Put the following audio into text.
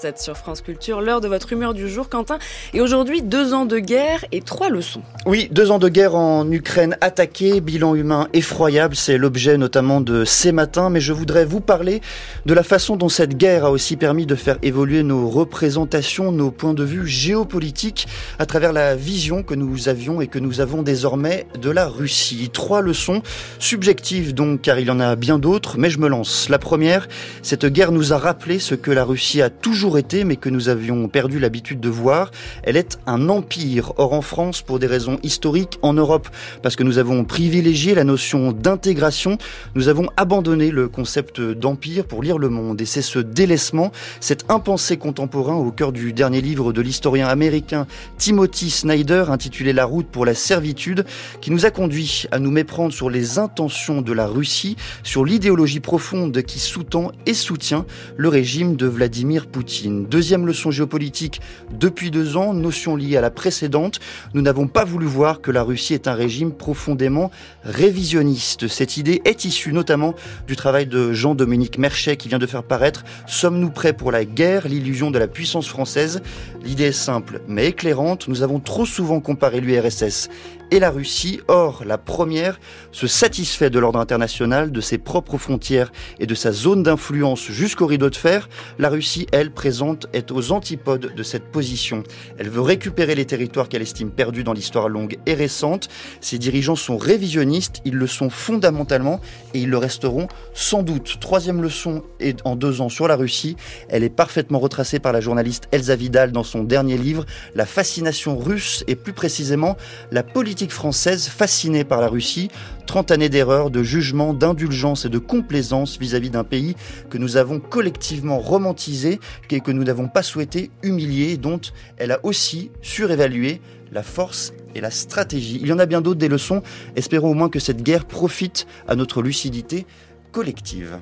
7 sur France Culture, l'heure de votre humeur du jour, Quentin. Et aujourd'hui, deux ans de guerre et trois leçons. Oui, deux ans de guerre en Ukraine attaquée, bilan humain effroyable, c'est l'objet notamment de ces matins, mais je voudrais vous parler de la façon dont cette guerre a aussi permis de faire évoluer nos représentations, nos points de vue géopolitiques à travers la vision que nous avions et que nous avons désormais de la Russie. Trois leçons subjectives donc, car il y en a bien d'autres, mais je me lance. La première, cette guerre nous a rappelé ce que la Russie a toujours été, mais que nous avions perdu l'habitude de voir. Elle est un empire. Or, en France, pour des raisons historiques, en Europe, parce que nous avons privilégié la notion d'intégration, nous avons abandonné le concept d'empire pour lire le monde. Et c'est ce délaissement, cet impensé contemporain au cœur du dernier livre de l'historien américain Timothy Snyder, intitulé La route pour la servitude, qui nous a conduit à nous méprendre sur les intentions de la Russie, sur l'idéologie profonde qui sous-tend et soutient le régime de Vladimir Poutine. Deuxième leçon géopolitique depuis deux ans, notion liée à la précédente. Nous n'avons pas voulu voir que la Russie est un régime profondément révisionniste. Cette idée est issue notamment du travail de Jean-Dominique Merchet qui vient de faire paraître Sommes-nous prêts pour la guerre L'illusion de la puissance française? L'idée est simple mais éclairante. Nous avons trop souvent comparé l'URSS et la Russie. Or, la première se satisfait de l'ordre international, de ses propres frontières et de sa zone d'influence jusqu'au rideau de fer. La Russie, elle, est aux antipodes de cette position. Elle veut récupérer les territoires qu'elle estime perdus dans l'histoire longue et récente. Ses dirigeants sont révisionnistes, ils le sont fondamentalement et ils le resteront sans doute. Troisième leçon est en deux ans sur la Russie. Elle est parfaitement retracée par la journaliste Elsa Vidal dans son dernier livre, La fascination russe et plus précisément la politique française fascinée par la Russie, 30 années d'erreur, de jugement, d'indulgence et de complaisance vis-à-vis d'un pays que nous avons collectivement romantisé et que nous n'avons pas souhaité humilier, dont elle a aussi surévalué la force et la stratégie. Il y en a bien d'autres des leçons. Espérons au moins que cette guerre profite à notre lucidité collective.